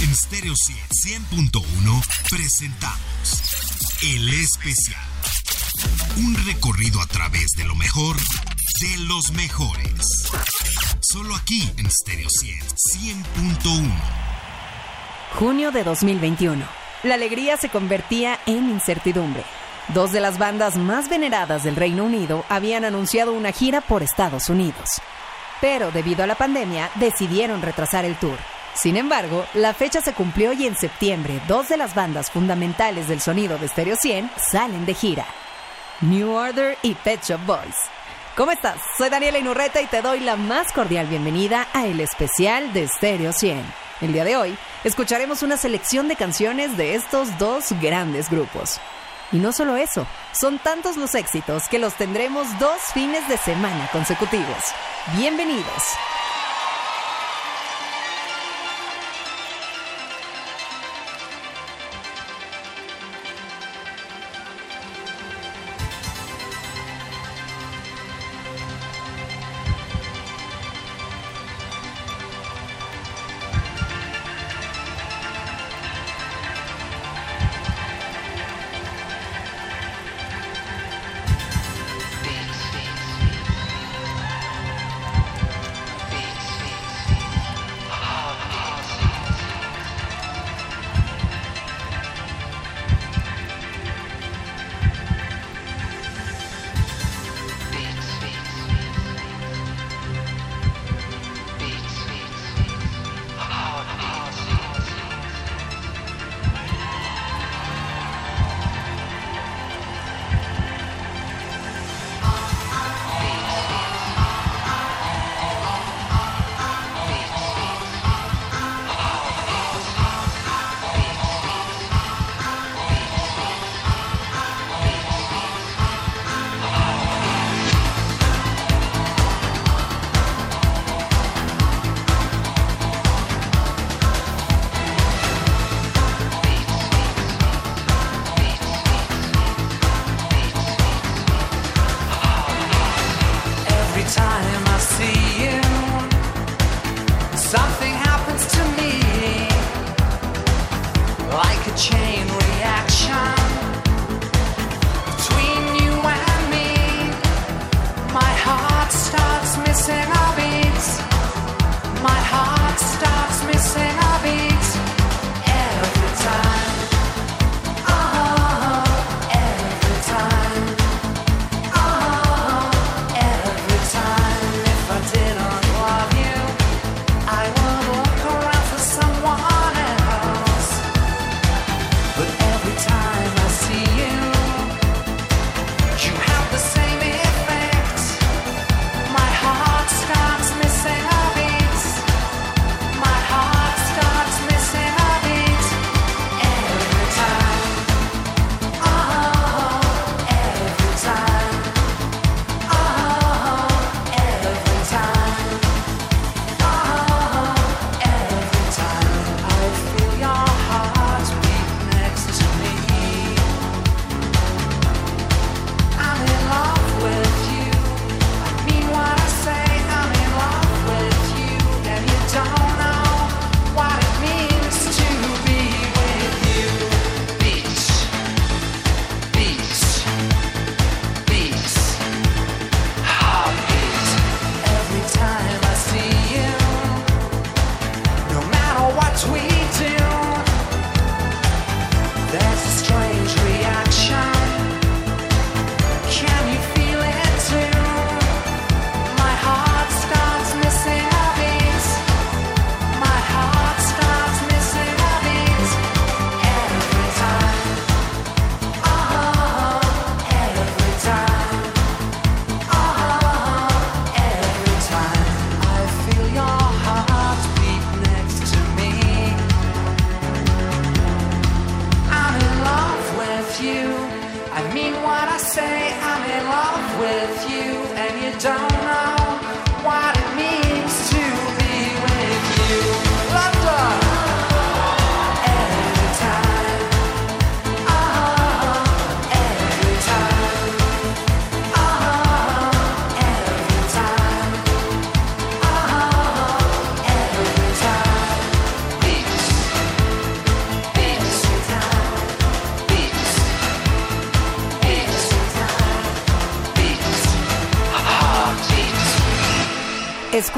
En Stereo 100.1 presentamos El Especial. Un recorrido a través de lo mejor de los mejores. Solo aquí en Stereo 100.1. Junio de 2021. La alegría se convertía en incertidumbre. Dos de las bandas más veneradas del Reino Unido habían anunciado una gira por Estados Unidos. Pero debido a la pandemia decidieron retrasar el tour. Sin embargo, la fecha se cumplió y en septiembre dos de las bandas fundamentales del sonido de Stereo 100 salen de gira. New Order y Pet Shop Boys. ¿Cómo estás? Soy Daniela Inurreta y te doy la más cordial bienvenida a el especial de Stereo 100. El día de hoy escucharemos una selección de canciones de estos dos grandes grupos. Y no solo eso, son tantos los éxitos que los tendremos dos fines de semana consecutivos. Bienvenidos.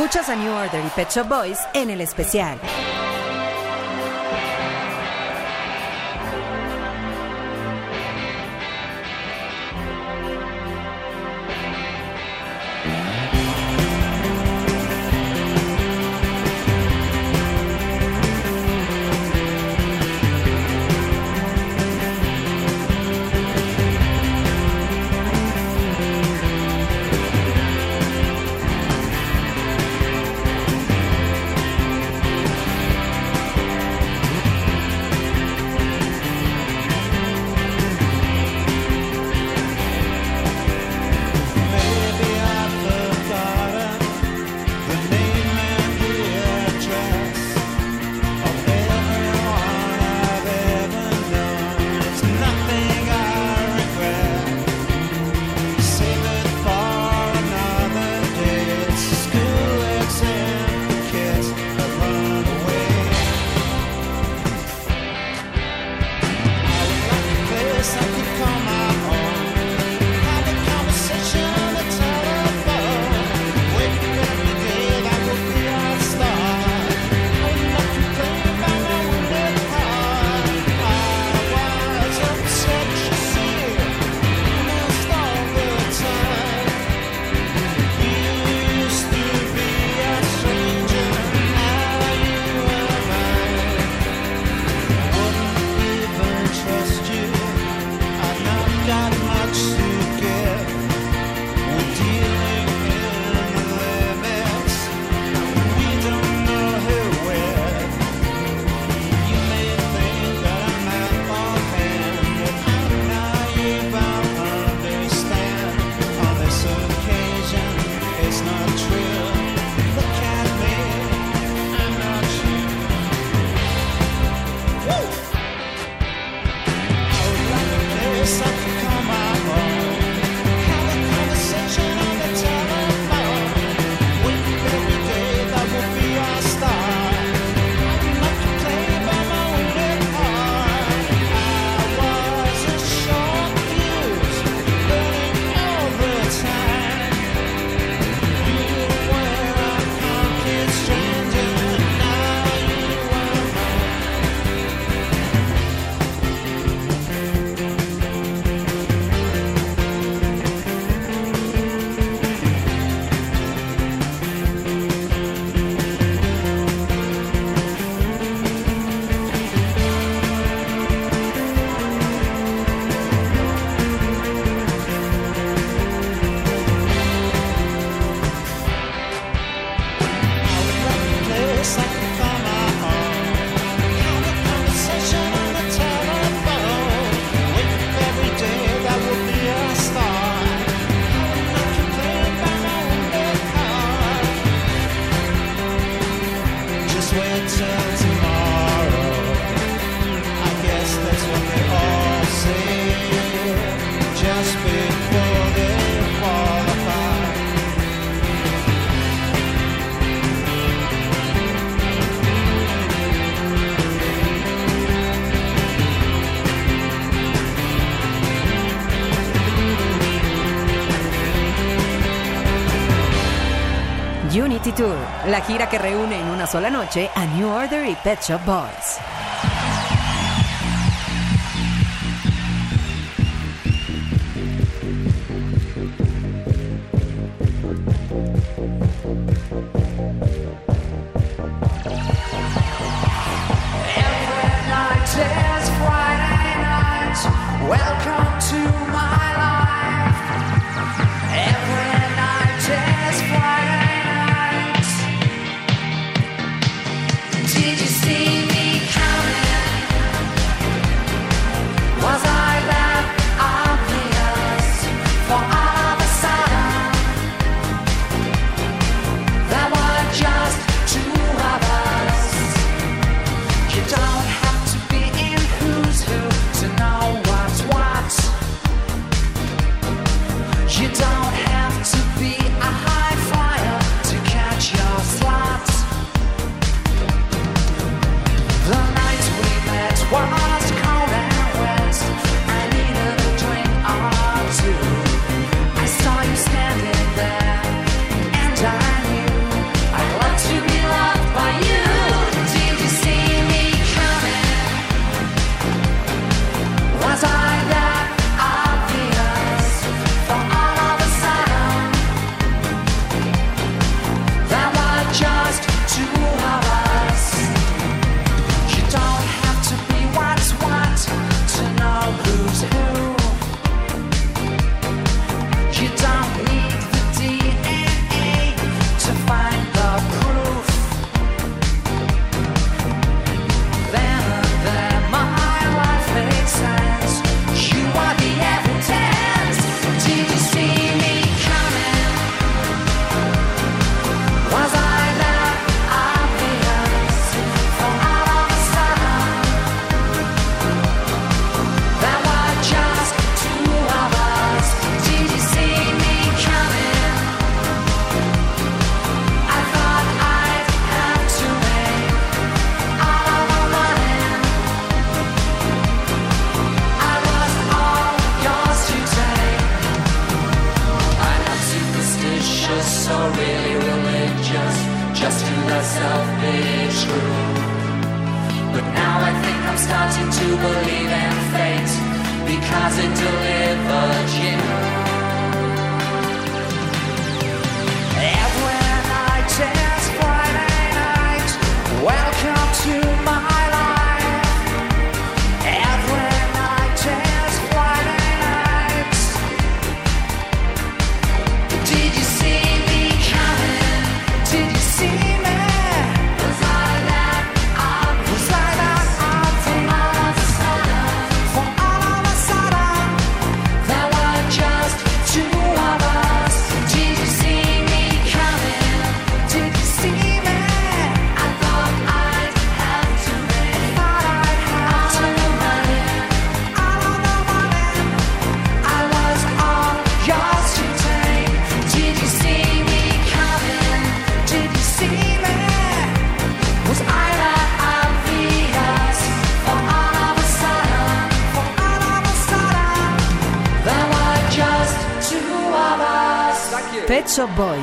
Escuchas a New Order y Pet Shop Boys en el especial. La gira que reúne en una sola noche a New Order y Pet Shop Boys. listen to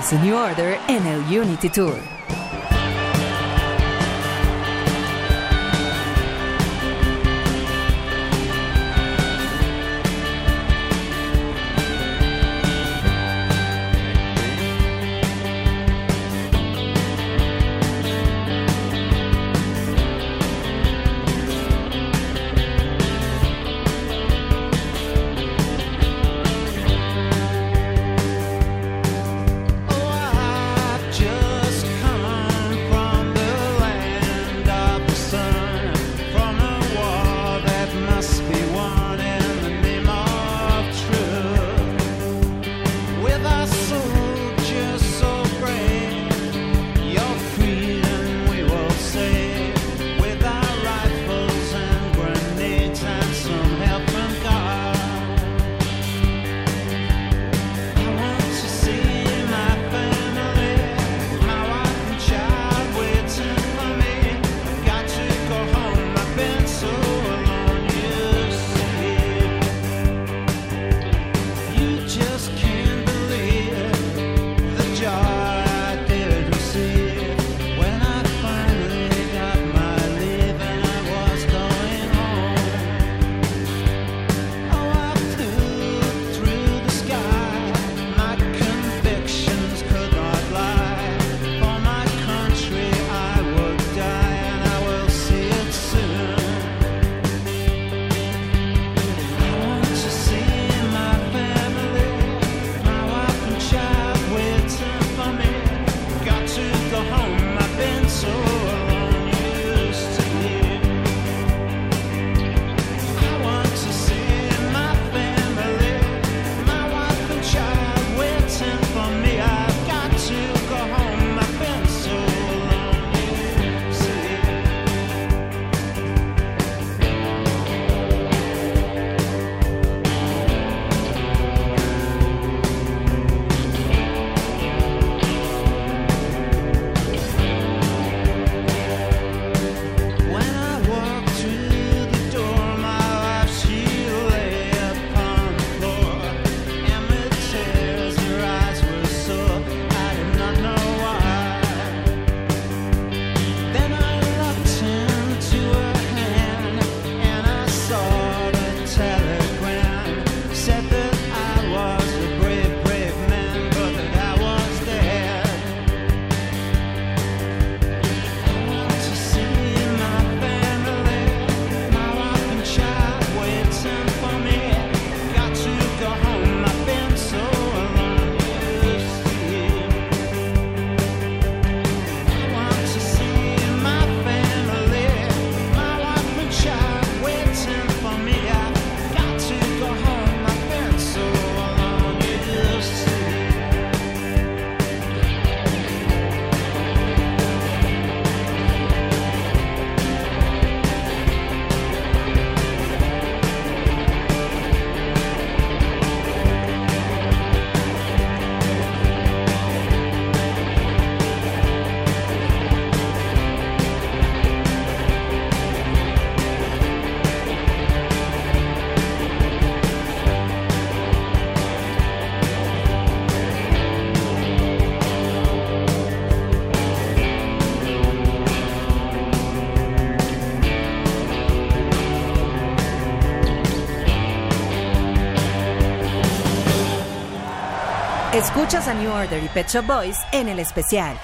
Shop Boys New Order en el Unity Tour. Escuchas a New Order y Pet Shop Boys en el especial.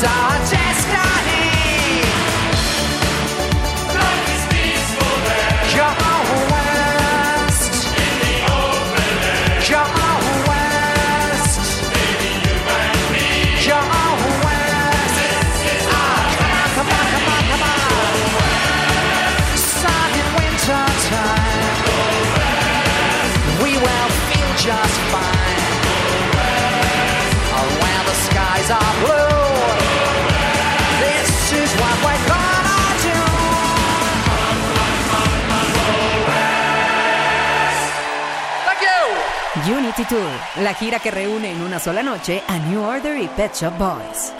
desire La gira que reúne en una sola noche a New Order y Pet Shop Boys.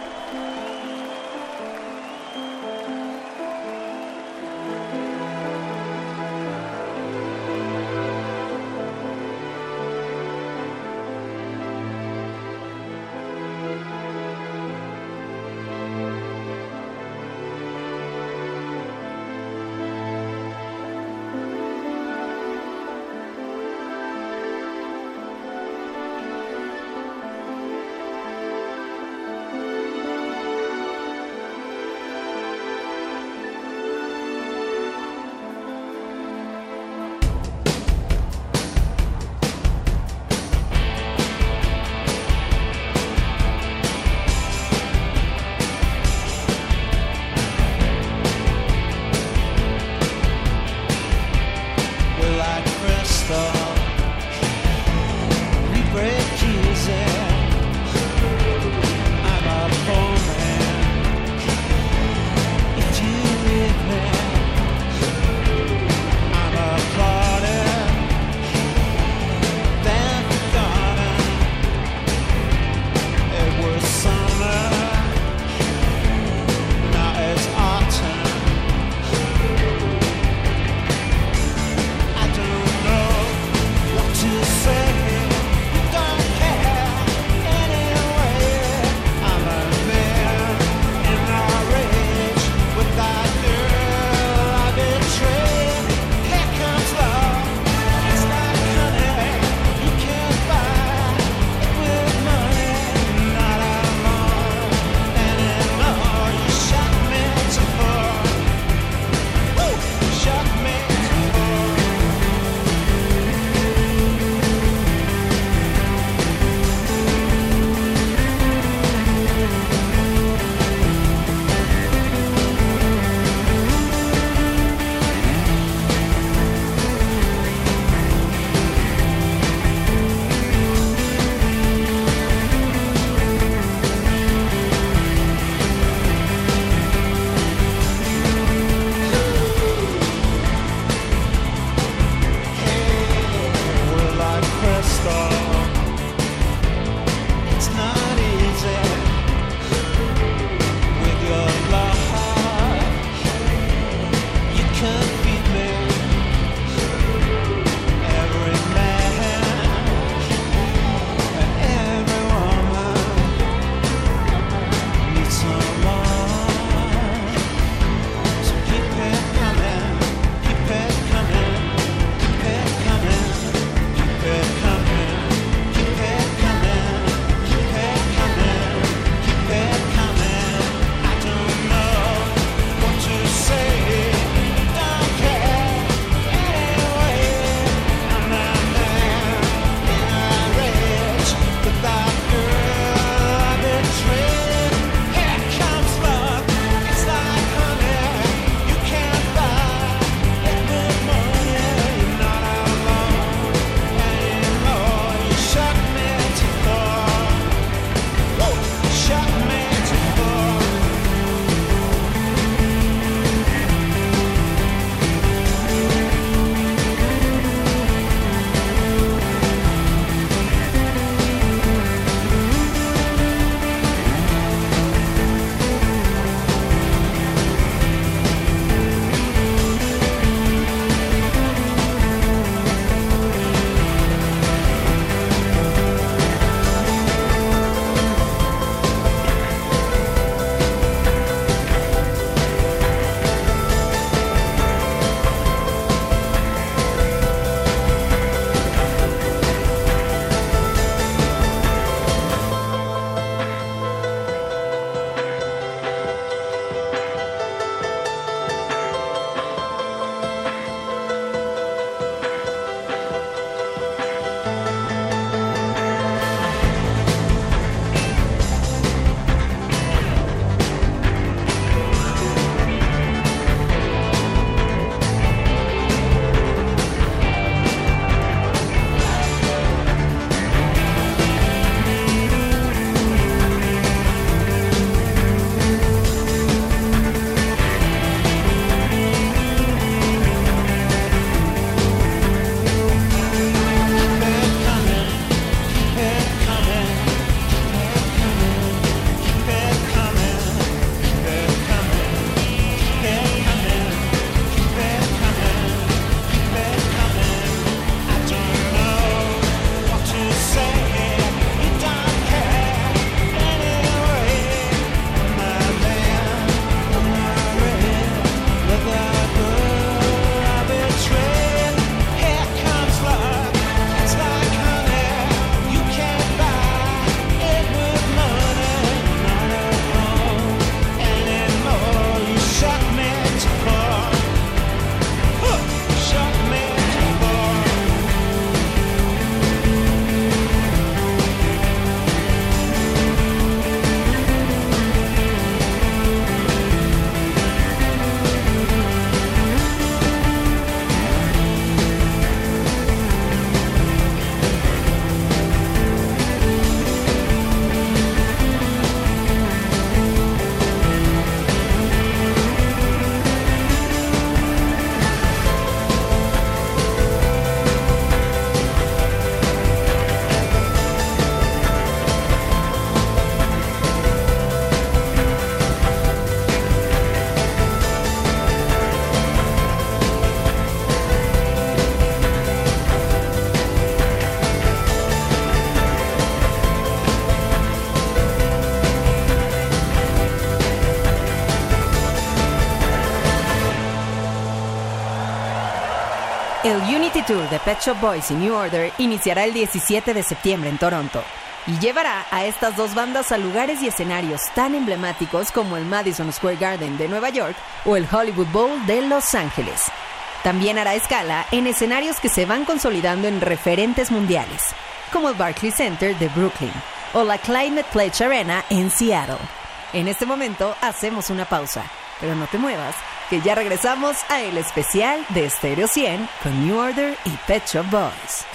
Tour de Pet Shop Boys y New Order iniciará el 17 de septiembre en Toronto y llevará a estas dos bandas a lugares y escenarios tan emblemáticos como el Madison Square Garden de Nueva York o el Hollywood Bowl de Los Ángeles. También hará escala en escenarios que se van consolidando en referentes mundiales, como el Barclays Center de Brooklyn o la Climate Pledge Arena en Seattle. En este momento hacemos una pausa, pero no te muevas, que ya regresamos a el especial de Stereo 100 con New Order y Pet Shop Boys.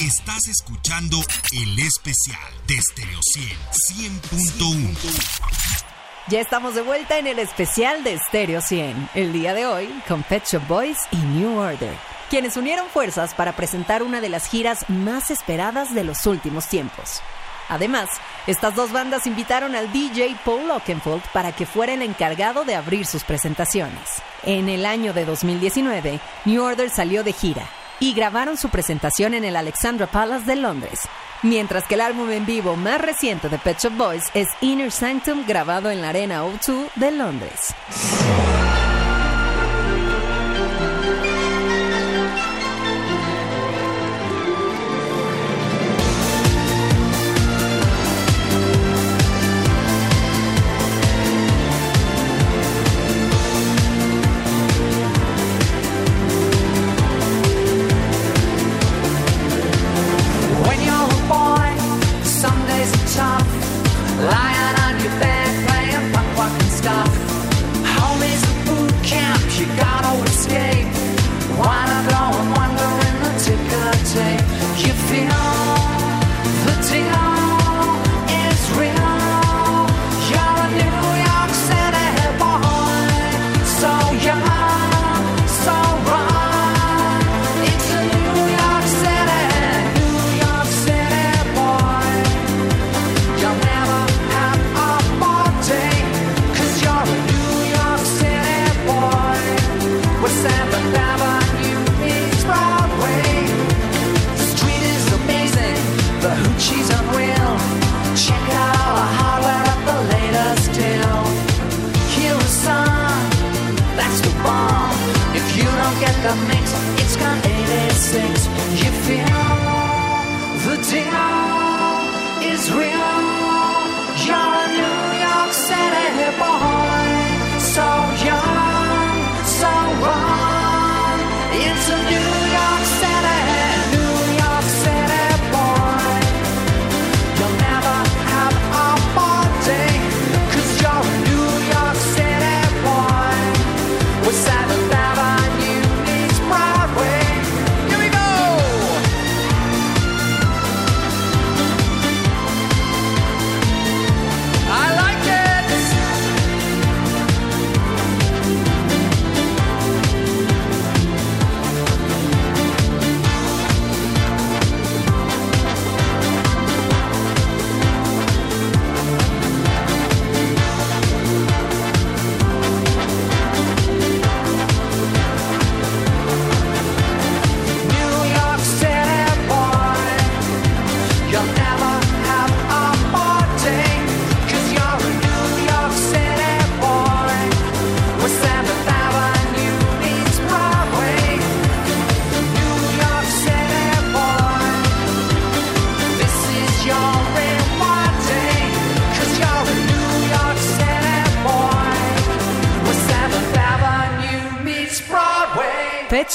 Estás escuchando el especial de Stereo 100 100.1. Ya estamos de vuelta en el especial de Stereo 100, el día de hoy con Pet Shop Boys y New Order, quienes unieron fuerzas para presentar una de las giras más esperadas de los últimos tiempos. Además, estas dos bandas invitaron al DJ Paul Oakenfold para que fuera el encargado de abrir sus presentaciones. En el año de 2019, New Order salió de gira y grabaron su presentación en el Alexandra Palace de Londres, mientras que el álbum en vivo más reciente de Pet Shop Boys es Inner Sanctum grabado en la Arena O2 de Londres.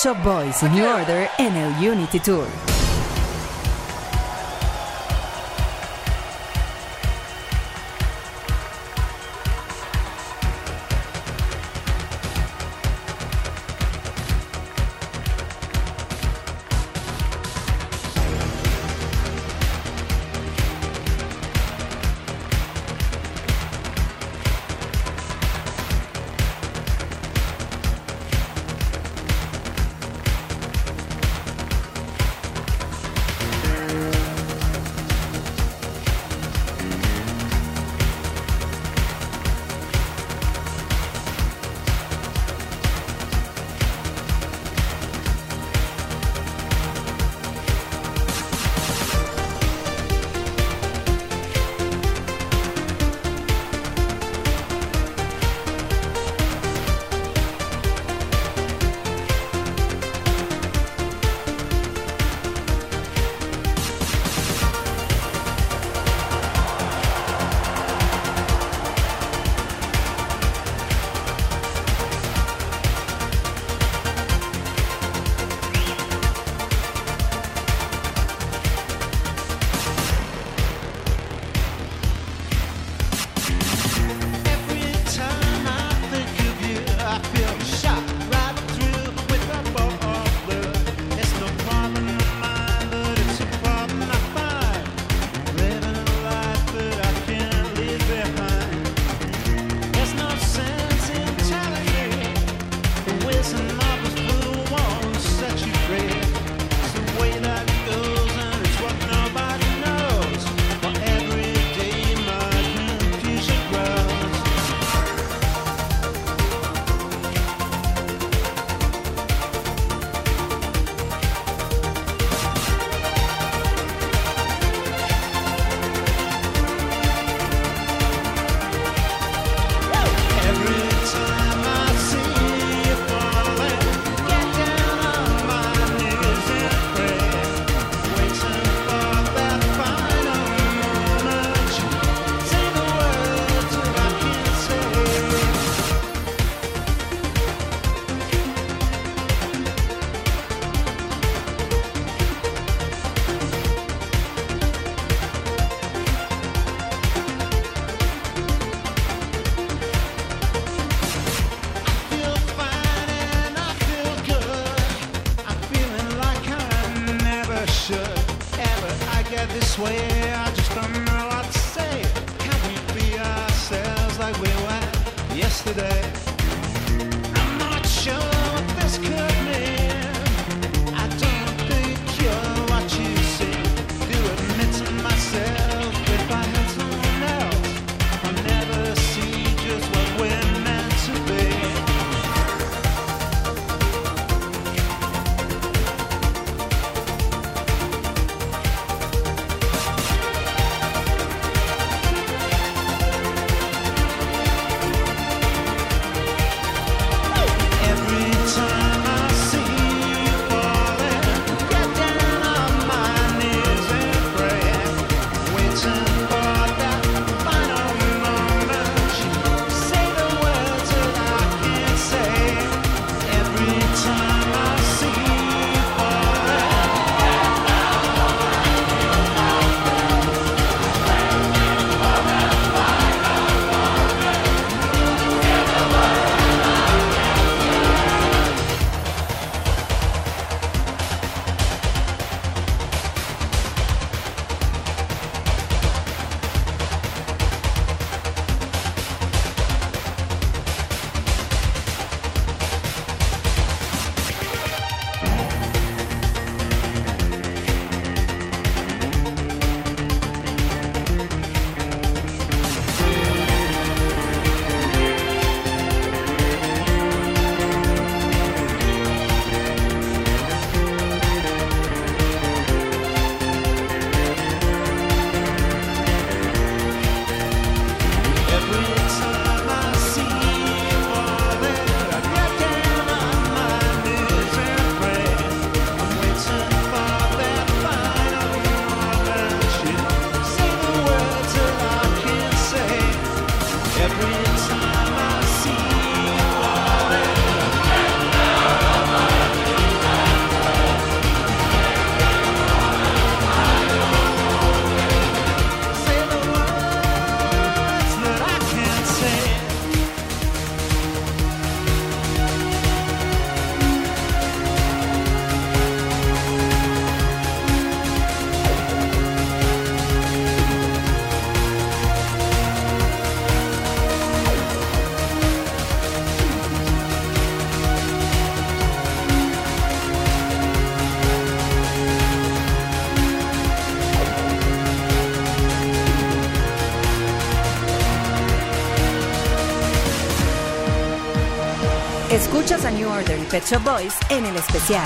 Pet Shop Boys New Order en el Unity Tour. Pet Shop Boys en el especial.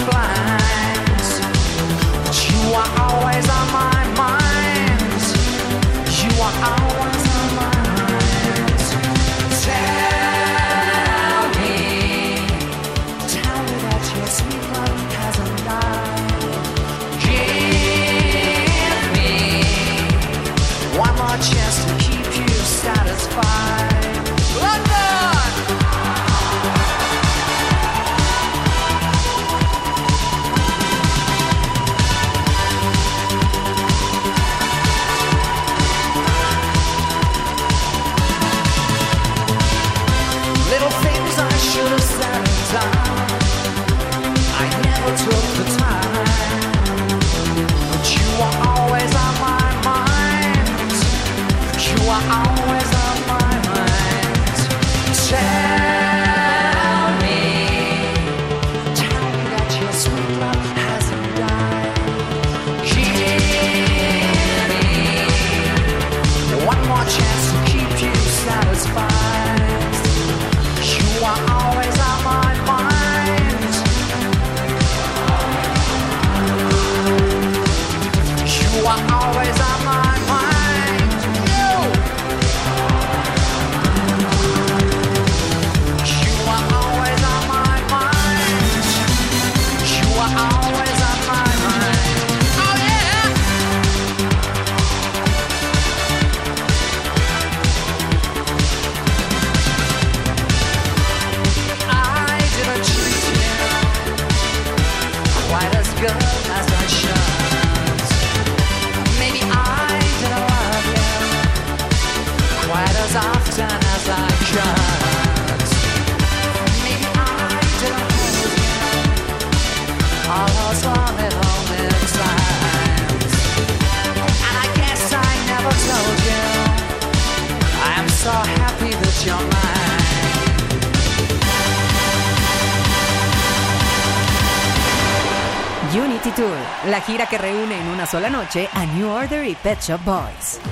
is. Sola noche a New Order y Pet Shop Boys.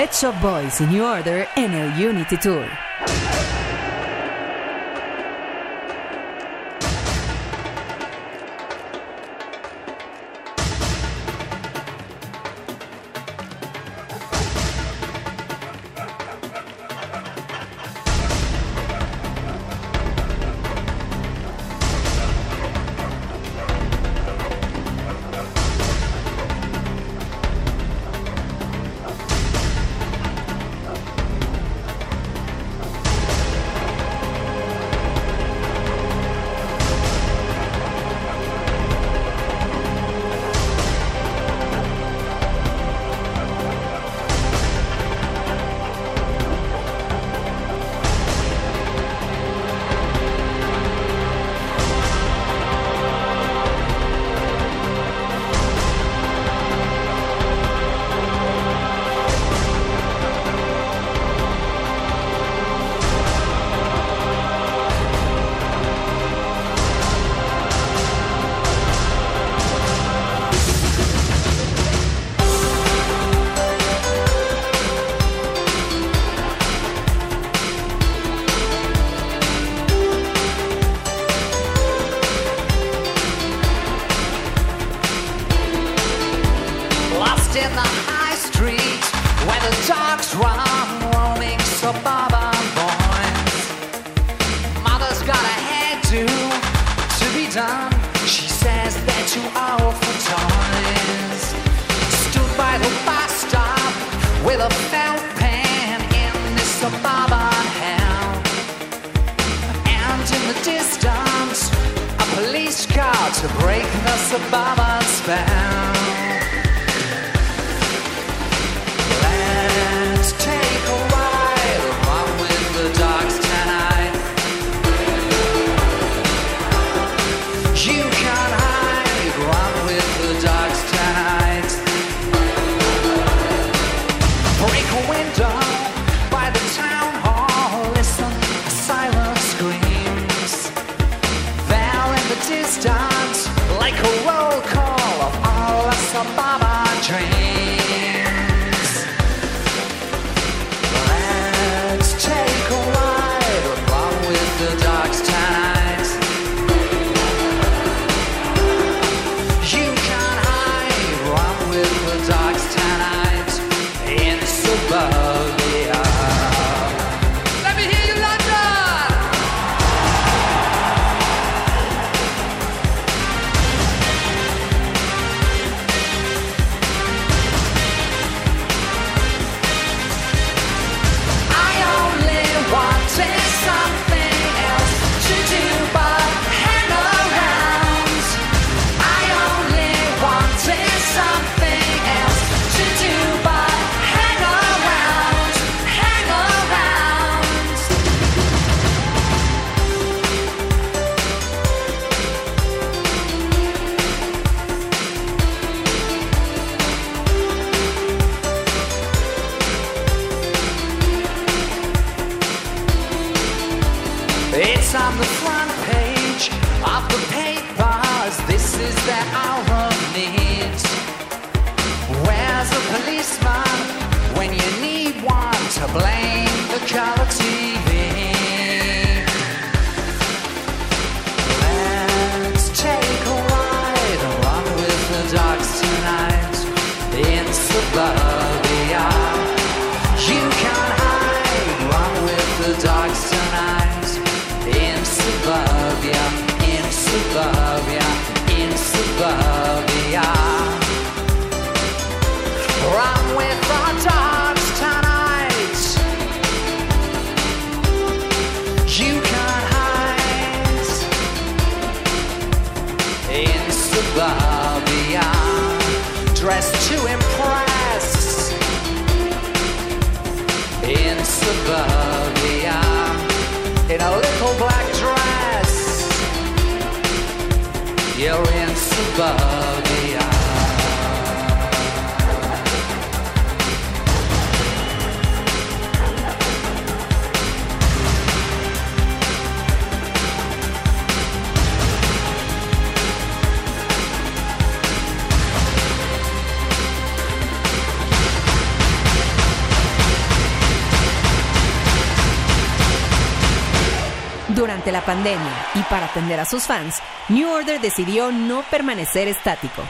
Pet Shop Boys in New Order and El Unity Tour. to impress in suburbia in a little black dress. You're in suburbia. Durante la pandemia y para atender a sus fans, New Order decidió no permanecer estático,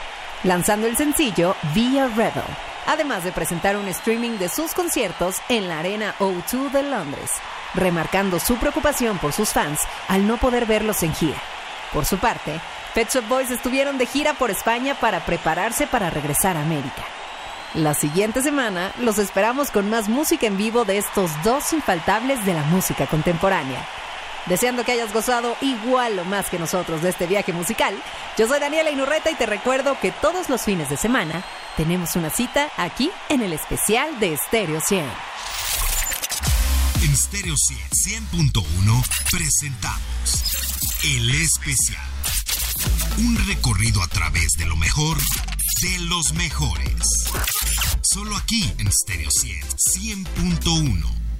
lanzando el sencillo Be a Rebel, además de presentar un streaming de sus conciertos en la Arena O2 de Londres, remarcando su preocupación por sus fans al no poder verlos en gira. Por su parte, Pet Shop Boys estuvieron de gira por España para prepararse para regresar a América. La siguiente semana los esperamos con más música en vivo de estos dos infaltables de la música contemporánea. Deseando que hayas gozado igual o más que nosotros de este viaje musical, yo soy Daniela Inurreta y te recuerdo que todos los fines de semana tenemos una cita aquí en el especial de Stereo 100. En Stereo 100, 100.1 presentamos El Especial. Un recorrido a través de lo mejor de los mejores. Solo aquí en Stereo 100, 100.1.